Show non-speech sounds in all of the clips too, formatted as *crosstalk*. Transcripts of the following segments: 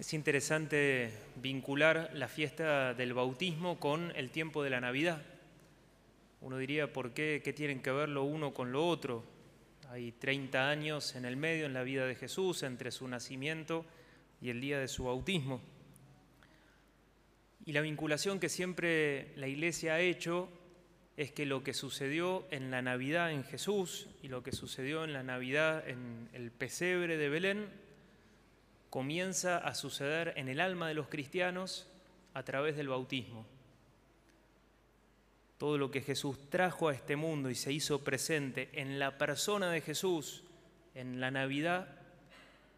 Es interesante vincular la fiesta del bautismo con el tiempo de la Navidad. Uno diría, ¿por qué? ¿Qué tienen que ver lo uno con lo otro? Hay 30 años en el medio en la vida de Jesús entre su nacimiento y el día de su bautismo. Y la vinculación que siempre la Iglesia ha hecho es que lo que sucedió en la Navidad en Jesús y lo que sucedió en la Navidad en el pesebre de Belén comienza a suceder en el alma de los cristianos a través del bautismo. Todo lo que Jesús trajo a este mundo y se hizo presente en la persona de Jesús, en la Navidad,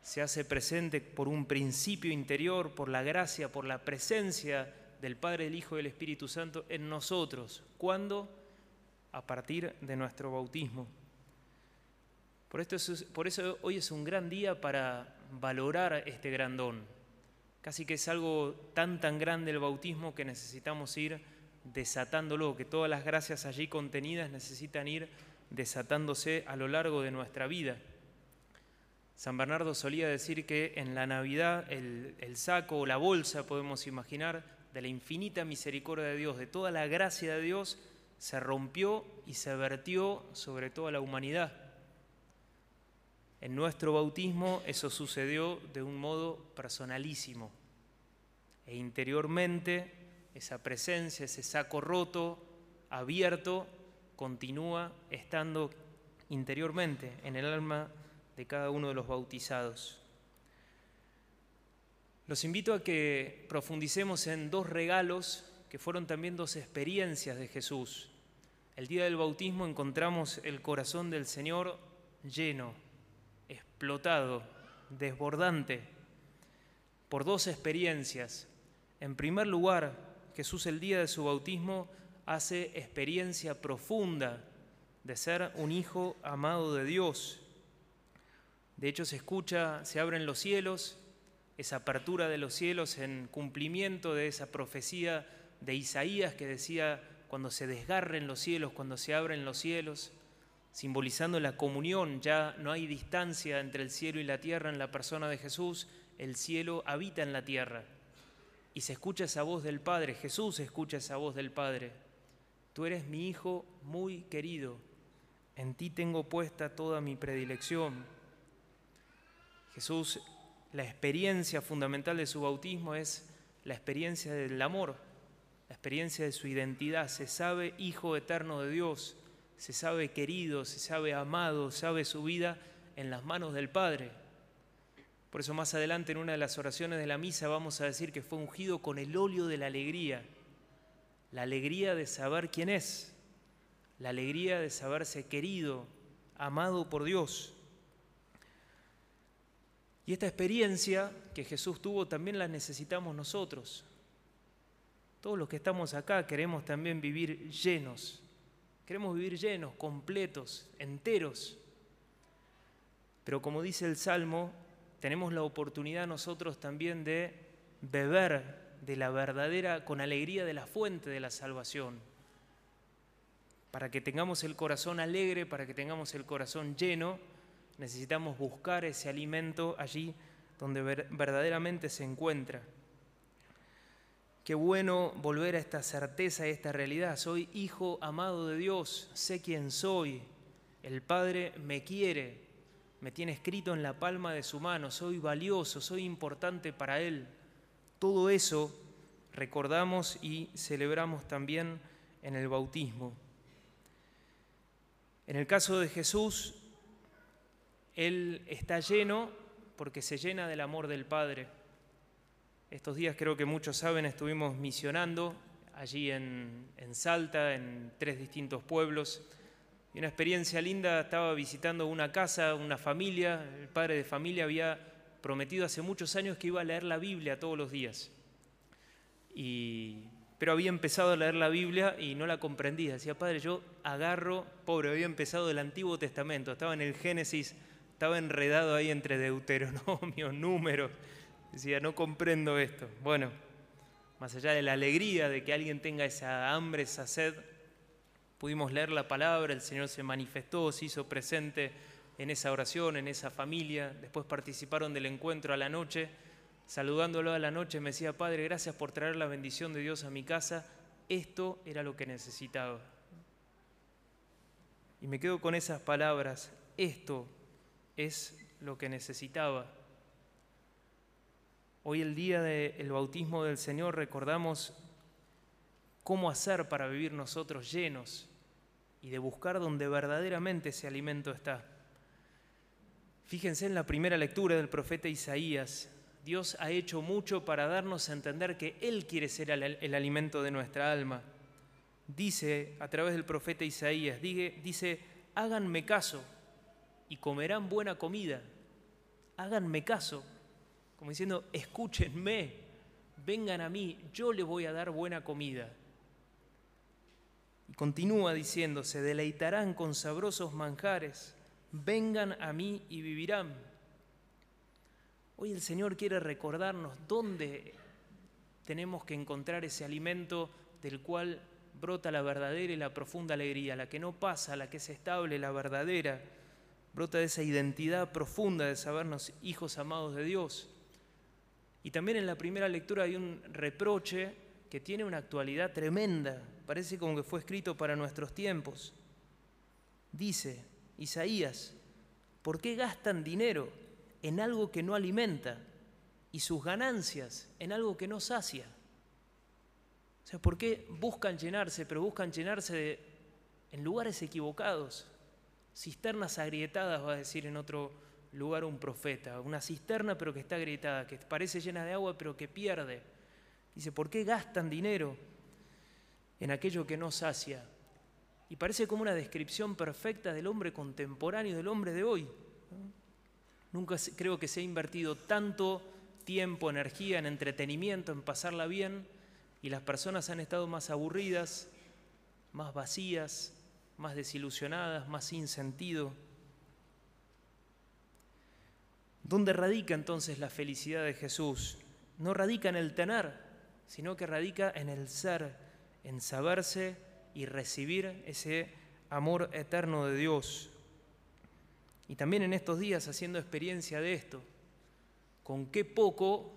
se hace presente por un principio interior, por la gracia, por la presencia del Padre, del Hijo y del Espíritu Santo en nosotros. ¿Cuándo? A partir de nuestro bautismo. Por, esto por eso hoy es un gran día para valorar este gran don. Casi que es algo tan tan grande el bautismo que necesitamos ir desatándolo, que todas las gracias allí contenidas necesitan ir desatándose a lo largo de nuestra vida. San Bernardo solía decir que en la Navidad el, el, saco o la bolsa, podemos imaginar, de la infinita misericordia de Dios, de toda la gracia de Dios, se rompió y se vertió sobre toda la humanidad. En nuestro bautismo eso sucedió de un modo personalísimo. E interiormente esa presencia, ese saco roto, abierto, continúa estando interiormente en el alma de cada uno de los bautizados. Los invito a que profundicemos en dos regalos que fueron también dos experiencias de Jesús. El día del bautismo encontramos el corazón del Señor lleno, explotado, desbordante, por dos experiencias. En primer lugar, Jesús el día de su bautismo hace experiencia profunda de ser un hijo amado de Dios. De hecho, se escucha, se abren los cielos, esa apertura de los cielos en cumplimiento de esa profecía de Isaías que decía, cuando se desgarren los cielos, cuando se abren los cielos, simbolizando la comunión, ya no hay distancia entre el cielo y la tierra en la persona de Jesús, el cielo habita en la tierra. Y se escucha esa voz del Padre, Jesús escucha esa voz del Padre. Tú eres mi Hijo muy querido, en ti tengo puesta toda mi predilección. Jesús, la experiencia fundamental de su bautismo es la experiencia del amor, la experiencia de su identidad. Se sabe Hijo eterno de Dios, se sabe querido, se sabe amado, sabe su vida en las manos del Padre. Por eso más adelante en una de las oraciones de la misa vamos a decir que fue ungido con el óleo de la alegría, la alegría de saber quién es, la alegría de saberse querido, amado por Dios. Y esta experiencia que Jesús tuvo también la necesitamos nosotros. Todos los que estamos acá queremos también vivir llenos Queremos vivir llenos, completos, enteros. Pero como dice el Salmo, tenemos la oportunidad nosotros también de beber de la verdadera, con alegría de la fuente de la salvación. Para que tengamos el corazón alegre, para que tengamos el corazón lleno, necesitamos buscar ese alimento allí donde verdaderamente se encuentra. Qué bueno volver a esta certeza, a esta realidad. Soy hijo amado de Dios, sé quién soy. El Padre me quiere, me tiene escrito en la palma de su mano, soy valioso, soy importante para Él. Todo eso recordamos y celebramos también en el bautismo. En el caso de Jesús, Él está lleno porque se llena del amor del Padre. Estos días creo que muchos saben, estuvimos misionando allí en, Salta, en tres distintos pueblos. Y una experiencia linda, estaba visitando una casa, una familia, el padre de familia había prometido hace muchos años que iba a leer la Biblia todos los días. pero había empezado a leer la Biblia y no la comprendía. Decía, padre, yo agarro, pobre, había empezado el Antiguo Testamento, estaba en el Génesis, estaba enredado ahí entre Deuteronomio, *laughs* números Decía, no comprendo esto. Bueno, más allá de la alegría de que alguien tenga esa hambre, esa sed, pudimos leer la palabra, el Señor se manifestó, se hizo presente en esa oración, en esa familia. Después participaron del encuentro a la noche. saludándolo a la noche, me decía, Padre, gracias por traer la bendición de Dios a mi casa, esto era lo que necesitaba. Y me quedo con esas palabras, esto es lo que necesitaba. Hoy el día del bautismo del Señor recordamos cómo hacer para vivir nosotros llenos y de buscar donde verdaderamente ese alimento está. Fíjense en la primera lectura del profeta Isaías. Dios ha hecho mucho para darnos a entender que Él quiere ser el, alimento de nuestra alma. Dice a través del profeta Isaías, dice, háganme caso y comerán buena comida. Háganme caso, como diciendo, escúchenme, vengan a mí, yo les voy a dar buena comida. Y continúa diciendo, se deleitarán con sabrosos manjares, vengan a mí y vivirán. Hoy el Señor quiere recordarnos dónde tenemos que encontrar ese alimento del cual brota la verdadera y la profunda alegría, la que no pasa, la que es estable, la verdadera, brota de esa identidad profunda de sabernos hijos amados de Dios. Y también en la primera lectura hay un reproche que tiene una actualidad tremenda, parece como que fue escrito para nuestros tiempos. Dice Isaías, ¿por qué gastan dinero en algo que no alimenta y sus ganancias en algo que no sacia? O sea, ¿por qué buscan llenarse, pero buscan llenarse en lugares equivocados? Cisternas agrietadas, va a decir en otro lugar un profeta. Una cisterna pero que está agrietada, que parece llena de agua pero que pierde. Dice, ¿por qué gastan dinero en aquello que no sacia? Y parece como una descripción perfecta del hombre contemporáneo, del hombre de hoy. Nunca creo que se ha invertido tanto tiempo, energía en entretenimiento, en pasarla bien, y las personas han estado más aburridas, más vacías, más desilusionadas, más sin sentido. ¿Dónde radica entonces la felicidad de Jesús? No radica en el tener, sino que radica en el ser, en saberse y recibir ese amor eterno de Dios. Y también en estos días haciendo experiencia de esto, con qué poco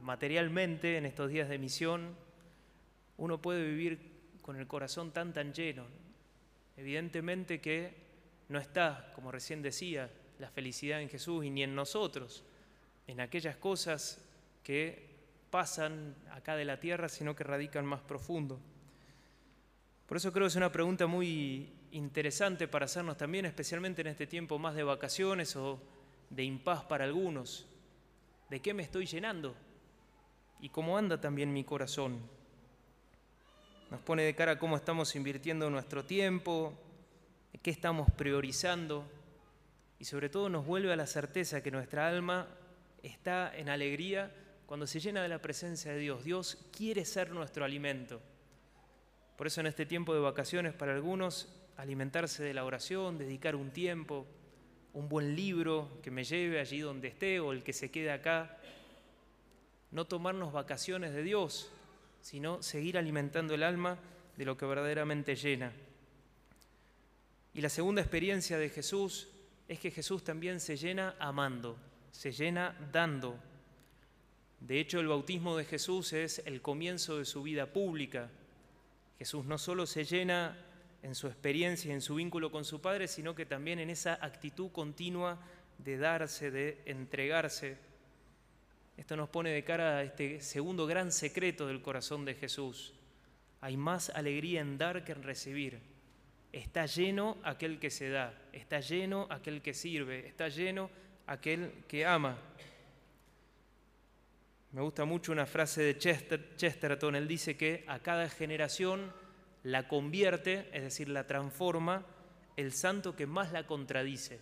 materialmente en estos días de misión uno puede vivir con el corazón tan tan lleno. Evidentemente que no está, como recién decía, la felicidad en Jesús y ni en nosotros, en aquellas cosas que pasan acá de la tierra, sino que radican más profundo. Por eso creo que es una pregunta muy interesante para hacernos también, especialmente en este tiempo más de vacaciones o de impas para algunos. ¿De qué me estoy llenando? ¿Y cómo anda también mi corazón? Nos pone de cara cómo estamos invirtiendo nuestro tiempo, qué estamos priorizando y sobre todo nos vuelve a la certeza que nuestra alma está en alegría cuando se llena de la presencia de Dios. Dios quiere ser nuestro alimento. Por eso en este tiempo de vacaciones para algunos, alimentarse de la oración, dedicar un tiempo, un buen libro que me lleve allí donde esté o el que se quede acá. No tomarnos vacaciones de Dios, sino seguir alimentando el alma de lo que verdaderamente llena. Y la segunda experiencia de Jesús es que Jesús también se llena amando, se llena dando. De hecho, el bautismo de Jesús es el comienzo de su vida pública. Jesús no solo se llena en su experiencia y en su vínculo con su Padre, sino que también en esa actitud continua de darse, de entregarse. Esto nos pone de cara a este segundo gran secreto del corazón de Jesús. Hay más alegría en dar que en recibir. Está lleno aquel que se da, está lleno aquel que sirve, está lleno aquel que ama. Me gusta mucho una frase de Chesterton, él dice que a cada generación la convierte, es decir, la transforma, el santo que más la contradice.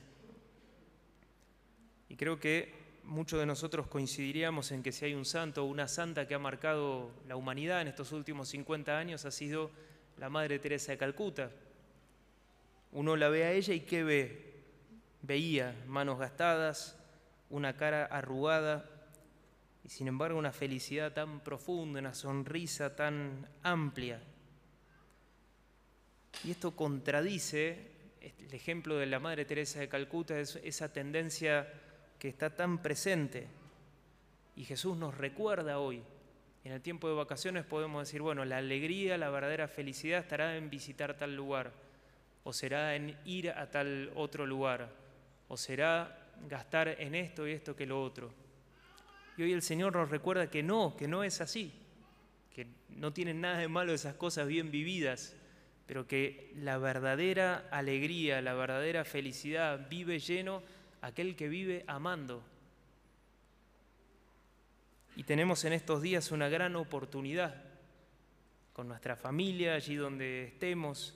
Y creo que muchos de nosotros coincidiríamos en que si hay un santo o una santa que ha marcado la humanidad en estos últimos 50 años ha sido la Madre Teresa de Calcuta. Uno la ve a ella y ¿qué ve? Veía manos gastadas, una cara arrugada y sin embargo una felicidad tan profunda, una sonrisa tan amplia. Y esto contradice el ejemplo de la Madre Teresa de Calcuta, esa tendencia que está tan presente. Y Jesús nos recuerda hoy. En el tiempo de vacaciones podemos decir, bueno, la alegría, la verdadera felicidad estará en visitar tal lugar, o será en ir a tal otro lugar, o será gastar en esto y esto que lo otro. Y hoy el Señor nos recuerda que no, que no es así, que no tienen nada de malo esas cosas bien vividas, pero que la verdadera alegría, la verdadera felicidad vive lleno aquel que vive amando. Y tenemos en estos días una gran oportunidad con nuestra familia, allí donde estemos,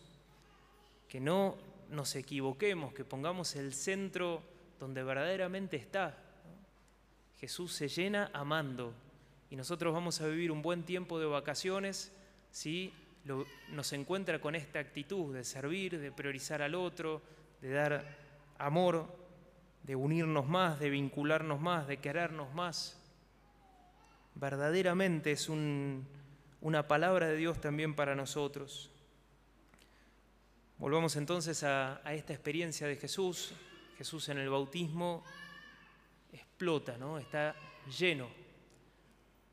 que no nos equivoquemos, que pongamos el centro donde verdaderamente está. Jesús se llena amando y nosotros vamos a vivir un buen tiempo de vacaciones si nos encuentra con esta actitud de servir, de priorizar al otro, de dar amor, de unirnos más, de vincularnos más, de querernos más. Verdaderamente es una palabra de Dios también para nosotros. Volvamos entonces a, esta experiencia de Jesús. Jesús en el bautismo explota, ¿no? está lleno.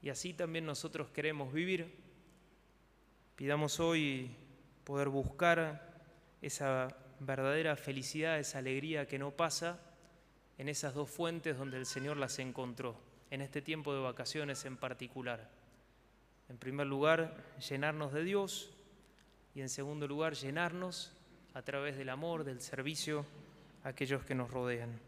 Y así también nosotros queremos vivir. Pidamos hoy poder buscar esa verdadera felicidad, esa alegría que no pasa en esas dos fuentes donde el Señor las encontró, en este tiempo de vacaciones en particular. En primer lugar, llenarnos de Dios y en segundo lugar, llenarnos a través del amor, del servicio a aquellos que nos rodean.